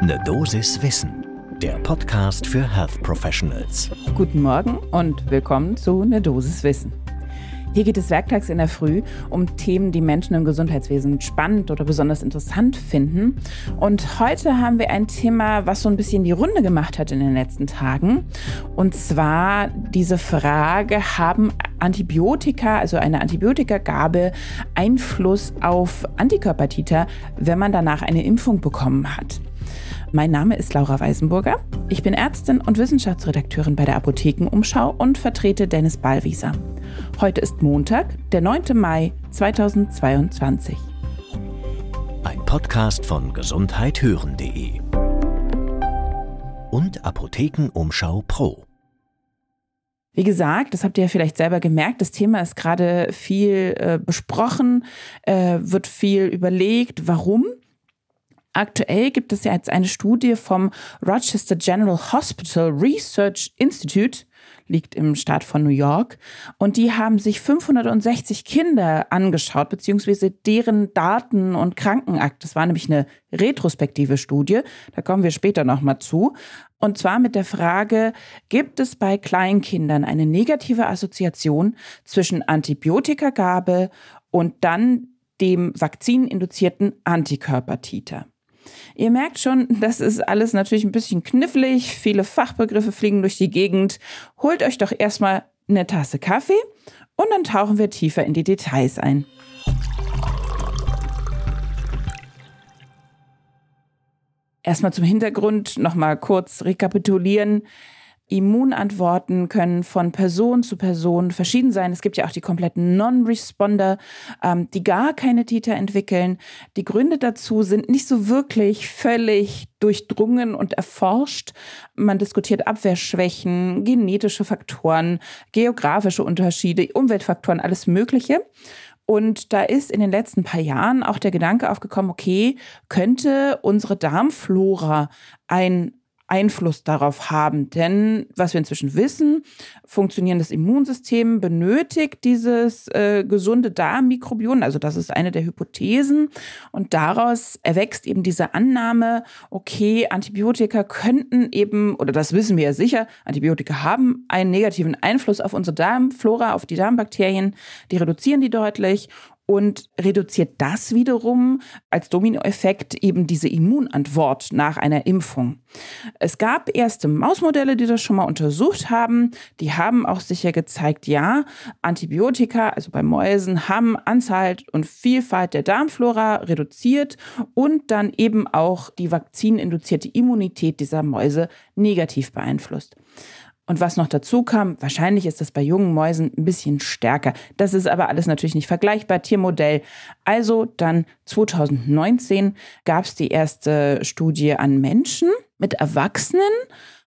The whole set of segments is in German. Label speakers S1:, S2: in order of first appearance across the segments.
S1: Ne Dosis Wissen, der Podcast für Health Professionals.
S2: Guten Morgen und willkommen zu Ne Dosis Wissen. Hier geht es werktags in der Früh um Themen, die Menschen im Gesundheitswesen spannend oder besonders interessant finden. Und heute haben wir ein Thema, was so ein bisschen die Runde gemacht hat in den letzten Tagen. Und zwar diese Frage, haben Antibiotika, also eine Antibiotikagabe, Einfluss auf Antikörpertiter, wenn man danach eine Impfung bekommen hat? Mein Name ist Laura Weisenburger. Ich bin Ärztin und Wissenschaftsredakteurin bei der Apothekenumschau und vertrete Dennis Ballwieser. Heute ist Montag, der 9. Mai 2022.
S1: Ein Podcast von gesundheithören.de und Apothekenumschau Pro.
S2: Wie gesagt, das habt ihr ja vielleicht selber gemerkt, das Thema ist gerade viel äh, besprochen, äh, wird viel überlegt, warum. Aktuell gibt es ja jetzt eine Studie vom Rochester General Hospital Research Institute, liegt im Staat von New York, und die haben sich 560 Kinder angeschaut, beziehungsweise deren Daten und Krankenakt. Das war nämlich eine retrospektive Studie, da kommen wir später nochmal zu. Und zwar mit der Frage, gibt es bei Kleinkindern eine negative Assoziation zwischen Antibiotikagabe und dann dem vakzininduzierten Antikörpertiter? Ihr merkt schon, das ist alles natürlich ein bisschen knifflig. Viele Fachbegriffe fliegen durch die Gegend. Holt euch doch erstmal eine Tasse Kaffee und dann tauchen wir tiefer in die Details ein. Erstmal zum Hintergrund nochmal kurz rekapitulieren. Immunantworten können von Person zu Person verschieden sein. Es gibt ja auch die kompletten Non-Responder, ähm, die gar keine Titer entwickeln. Die Gründe dazu sind nicht so wirklich völlig durchdrungen und erforscht. Man diskutiert Abwehrschwächen, genetische Faktoren, geografische Unterschiede, Umweltfaktoren, alles Mögliche. Und da ist in den letzten paar Jahren auch der Gedanke aufgekommen, okay, könnte unsere Darmflora ein Einfluss darauf haben. Denn was wir inzwischen wissen, funktionierendes Immunsystem benötigt dieses äh, gesunde Darmmikrobiom. Also das ist eine der Hypothesen. Und daraus erwächst eben diese Annahme, okay, Antibiotika könnten eben, oder das wissen wir ja sicher, Antibiotika haben einen negativen Einfluss auf unsere Darmflora, auf die Darmbakterien. Die reduzieren die deutlich und reduziert das wiederum als Dominoeffekt eben diese Immunantwort nach einer Impfung. Es gab erste Mausmodelle, die das schon mal untersucht haben. Die haben auch sicher gezeigt, ja, Antibiotika, also bei Mäusen, haben Anzahl und Vielfalt der Darmflora reduziert und dann eben auch die vakzininduzierte Immunität dieser Mäuse negativ beeinflusst. Und was noch dazu kam, wahrscheinlich ist das bei jungen Mäusen ein bisschen stärker. Das ist aber alles natürlich nicht vergleichbar. Tiermodell. Also dann 2019 gab es die erste Studie an Menschen mit Erwachsenen,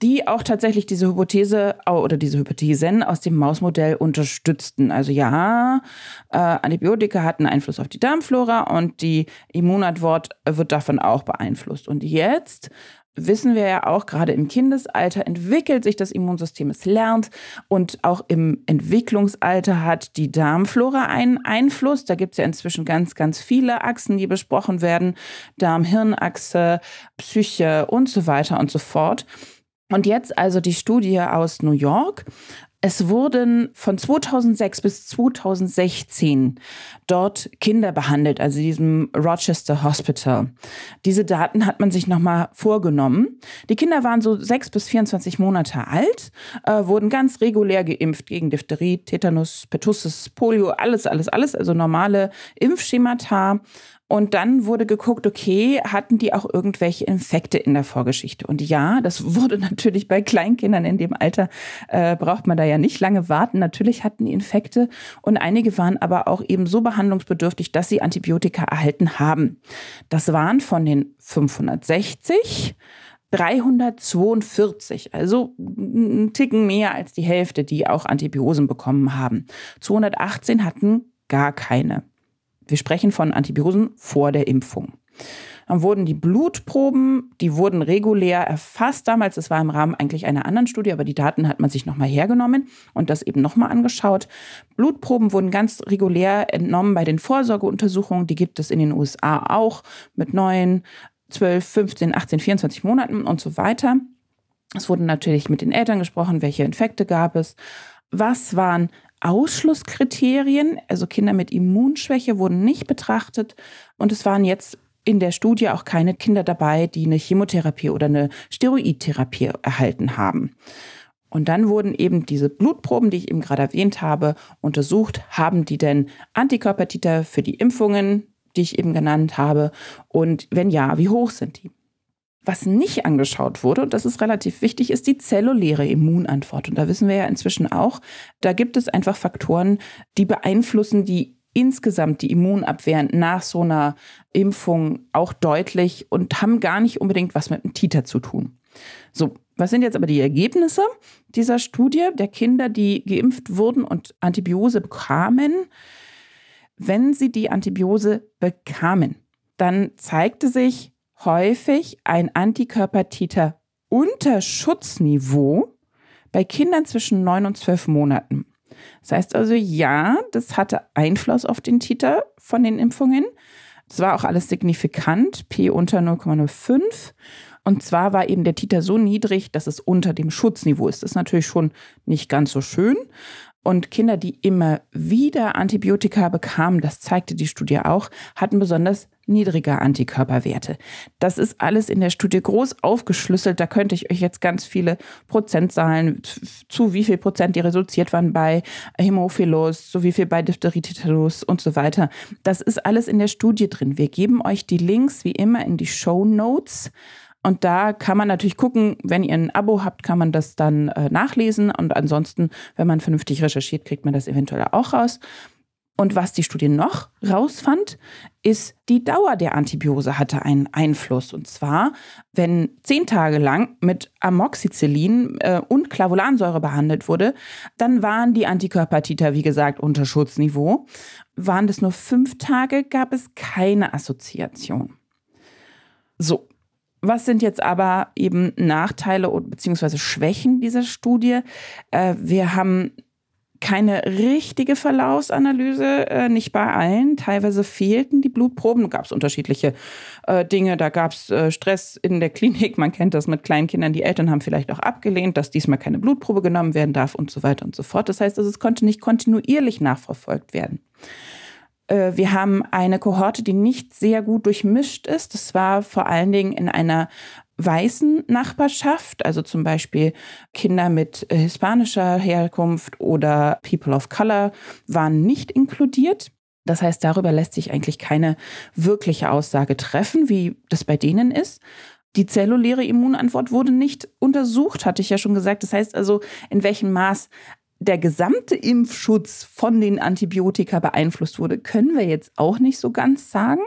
S2: die auch tatsächlich diese Hypothese oder diese Hypothesen aus dem Mausmodell unterstützten. Also ja, äh, Antibiotika hatten Einfluss auf die Darmflora und die Immunantwort wird davon auch beeinflusst. Und jetzt wissen wir ja auch, gerade im Kindesalter entwickelt sich das Immunsystem, es lernt und auch im Entwicklungsalter hat die Darmflora einen Einfluss. Da gibt es ja inzwischen ganz, ganz viele Achsen, die besprochen werden. Darm-Hirn-Achse, Psyche und so weiter und so fort. Und jetzt also die Studie aus New York. Es wurden von 2006 bis 2016 dort Kinder behandelt, also diesem Rochester Hospital. Diese Daten hat man sich nochmal vorgenommen. Die Kinder waren so sechs bis 24 Monate alt, äh, wurden ganz regulär geimpft gegen Diphtherie, Tetanus, Pertussis, Polio, alles, alles, alles, also normale Impfschemata. Und dann wurde geguckt, okay, hatten die auch irgendwelche Infekte in der Vorgeschichte? Und ja, das wurde natürlich bei Kleinkindern in dem Alter, äh, braucht man da ja nicht lange warten. Natürlich hatten die Infekte und einige waren aber auch eben so behandlungsbedürftig, dass sie Antibiotika erhalten haben. Das waren von den 560 342, also ein Ticken mehr als die Hälfte, die auch Antibiosen bekommen haben. 218 hatten gar keine. Wir sprechen von Antibiosen vor der Impfung. Dann wurden die Blutproben, die wurden regulär erfasst damals. Das war im Rahmen eigentlich einer anderen Studie, aber die Daten hat man sich nochmal hergenommen und das eben nochmal angeschaut. Blutproben wurden ganz regulär entnommen bei den Vorsorgeuntersuchungen. Die gibt es in den USA auch mit neuen 12, 15, 18, 24 Monaten und so weiter. Es wurde natürlich mit den Eltern gesprochen, welche Infekte gab es, was waren Ausschlusskriterien, also Kinder mit Immunschwäche wurden nicht betrachtet und es waren jetzt in der Studie auch keine Kinder dabei, die eine Chemotherapie oder eine Steroidtherapie erhalten haben. Und dann wurden eben diese Blutproben, die ich eben gerade erwähnt habe, untersucht. Haben die denn Antikörpertiter für die Impfungen, die ich eben genannt habe? Und wenn ja, wie hoch sind die? Was nicht angeschaut wurde, und das ist relativ wichtig, ist die zelluläre Immunantwort. Und da wissen wir ja inzwischen auch, da gibt es einfach Faktoren, die beeinflussen die insgesamt die Immunabwehr nach so einer Impfung auch deutlich und haben gar nicht unbedingt was mit dem Titer zu tun. So, was sind jetzt aber die Ergebnisse dieser Studie der Kinder, die geimpft wurden und Antibiose bekamen? Wenn sie die Antibiose bekamen, dann zeigte sich häufig ein Antikörpertiter unter Schutzniveau bei Kindern zwischen 9 und 12 Monaten. Das heißt also, ja, das hatte Einfluss auf den Titer von den Impfungen. Es war auch alles signifikant, P unter 0,05. Und zwar war eben der Titer so niedrig, dass es unter dem Schutzniveau ist. Das ist natürlich schon nicht ganz so schön. Und Kinder, die immer wieder Antibiotika bekamen, das zeigte die Studie auch, hatten besonders niedrige Antikörperwerte. Das ist alles in der Studie groß aufgeschlüsselt. Da könnte ich euch jetzt ganz viele Prozentzahlen zu wie viel Prozent die reduziert waren bei Hämophilus, so wie viel bei Diphtherie, und so weiter. Das ist alles in der Studie drin. Wir geben euch die Links wie immer in die Show Notes. Und da kann man natürlich gucken, wenn ihr ein Abo habt, kann man das dann äh, nachlesen. Und ansonsten, wenn man vernünftig recherchiert, kriegt man das eventuell auch raus. Und was die Studie noch rausfand, ist, die Dauer der Antibiose hatte einen Einfluss. Und zwar, wenn zehn Tage lang mit Amoxicillin äh, und Clavulansäure behandelt wurde, dann waren die Antikörpertiter, wie gesagt, unter Schutzniveau. Waren das nur fünf Tage, gab es keine Assoziation. So, was sind jetzt aber eben Nachteile bzw. Schwächen dieser Studie? Äh, wir haben keine richtige Verlaufsanalyse, äh, nicht bei allen. Teilweise fehlten die Blutproben. Da gab es unterschiedliche äh, Dinge. Da gab es Stress in der Klinik. Man kennt das mit kleinen Kindern. Die Eltern haben vielleicht auch abgelehnt, dass diesmal keine Blutprobe genommen werden darf und so weiter und so fort. Das heißt, also, es konnte nicht kontinuierlich nachverfolgt werden. Äh, wir haben eine Kohorte, die nicht sehr gut durchmischt ist. Das war vor allen Dingen in einer weißen Nachbarschaft, also zum Beispiel Kinder mit äh, hispanischer Herkunft oder People of Color waren nicht inkludiert. Das heißt, darüber lässt sich eigentlich keine wirkliche Aussage treffen, wie das bei denen ist. Die zelluläre Immunantwort wurde nicht untersucht, hatte ich ja schon gesagt. Das heißt also, in welchem Maß der gesamte Impfschutz von den Antibiotika beeinflusst wurde, können wir jetzt auch nicht so ganz sagen.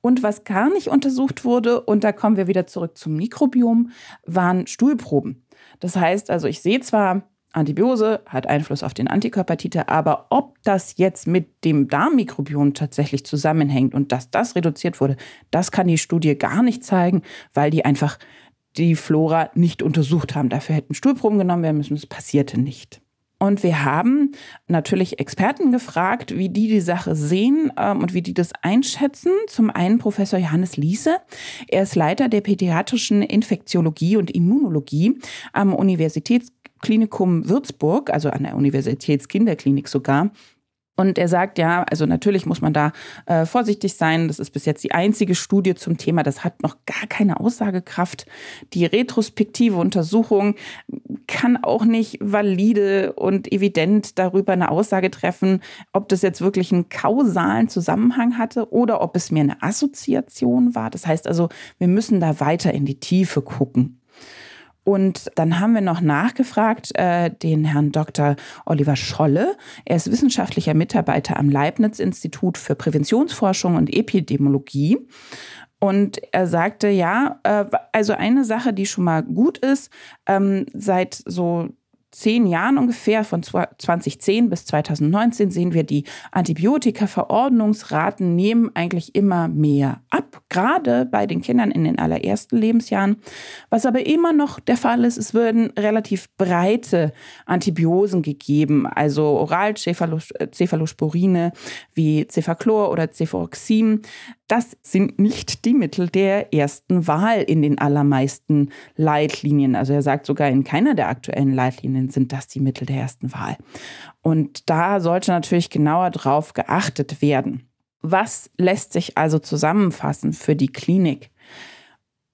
S2: Und was gar nicht untersucht wurde, und da kommen wir wieder zurück zum Mikrobiom, waren Stuhlproben. Das heißt also, ich sehe zwar, Antibiose hat Einfluss auf den Antikörpertiter, aber ob das jetzt mit dem Darmmikrobiom tatsächlich zusammenhängt und dass das reduziert wurde, das kann die Studie gar nicht zeigen, weil die einfach die Flora nicht untersucht haben. Dafür hätten Stuhlproben genommen werden müssen, das passierte nicht. Und wir haben natürlich Experten gefragt, wie die die Sache sehen ähm, und wie die das einschätzen. Zum einen Professor Johannes Liese. Er ist Leiter der pädiatrischen Infektiologie und Immunologie am Universitätsklinikum Würzburg, also an der Universitätskinderklinik sogar. Und er sagt, ja, also natürlich muss man da äh, vorsichtig sein. Das ist bis jetzt die einzige Studie zum Thema. Das hat noch gar keine Aussagekraft. Die retrospektive Untersuchung kann auch nicht valide und evident darüber eine Aussage treffen, ob das jetzt wirklich einen kausalen Zusammenhang hatte oder ob es mehr eine Assoziation war. Das heißt also, wir müssen da weiter in die Tiefe gucken. Und dann haben wir noch nachgefragt, äh, den Herrn Dr. Oliver Scholle. Er ist wissenschaftlicher Mitarbeiter am Leibniz-Institut für Präventionsforschung und Epidemiologie. Und er sagte, ja, äh, also eine Sache, die schon mal gut ist, ähm, seit so zehn Jahren ungefähr, von 2010 bis 2019, sehen wir, die Antibiotika-Verordnungsraten nehmen eigentlich immer mehr ab, gerade bei den Kindern in den allerersten Lebensjahren. Was aber immer noch der Fall ist, es würden relativ breite Antibiosen gegeben, also Oralcephalosporine wie Cefaclor oder Cefuroxim. Das sind nicht die Mittel der ersten Wahl in den allermeisten Leitlinien. Also er sagt sogar in keiner der aktuellen Leitlinien sind das die Mittel der ersten Wahl. Und da sollte natürlich genauer drauf geachtet werden. Was lässt sich also zusammenfassen für die Klinik?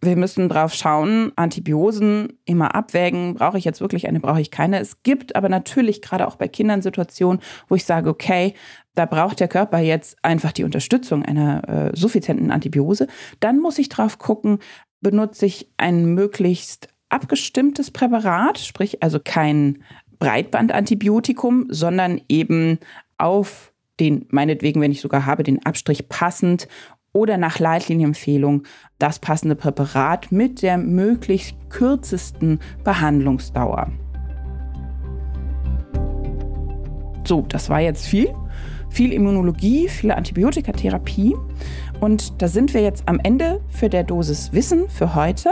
S2: wir müssen drauf schauen, Antibiosen immer abwägen, brauche ich jetzt wirklich eine, brauche ich keine. Es gibt aber natürlich gerade auch bei Kindern Situationen, wo ich sage, okay, da braucht der Körper jetzt einfach die Unterstützung einer äh, suffizienten Antibiose. Dann muss ich drauf gucken, benutze ich ein möglichst abgestimmtes Präparat, sprich also kein Breitbandantibiotikum, sondern eben auf den, meinetwegen, wenn ich sogar habe, den Abstrich passend oder nach Leitlinienempfehlung das passende Präparat mit der möglichst kürzesten Behandlungsdauer. So, das war jetzt viel. Viel Immunologie, viel Antibiotikatherapie. Und da sind wir jetzt am Ende für der Dosis Wissen für heute.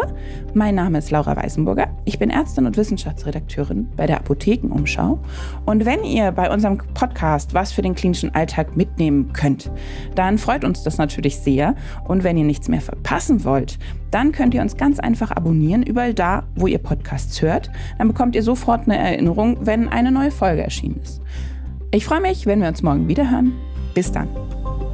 S2: Mein Name ist Laura Weißenburger. Ich bin Ärztin und Wissenschaftsredakteurin bei der Apothekenumschau. Und wenn ihr bei unserem Podcast was für den klinischen Alltag mitnehmen könnt, dann freut uns das natürlich sehr. Und wenn ihr nichts mehr verpassen wollt, dann könnt ihr uns ganz einfach abonnieren, überall da, wo ihr Podcasts hört. Dann bekommt ihr sofort eine Erinnerung, wenn eine neue Folge erschienen ist. Ich freue mich, wenn wir uns morgen wieder hören. Bis dann.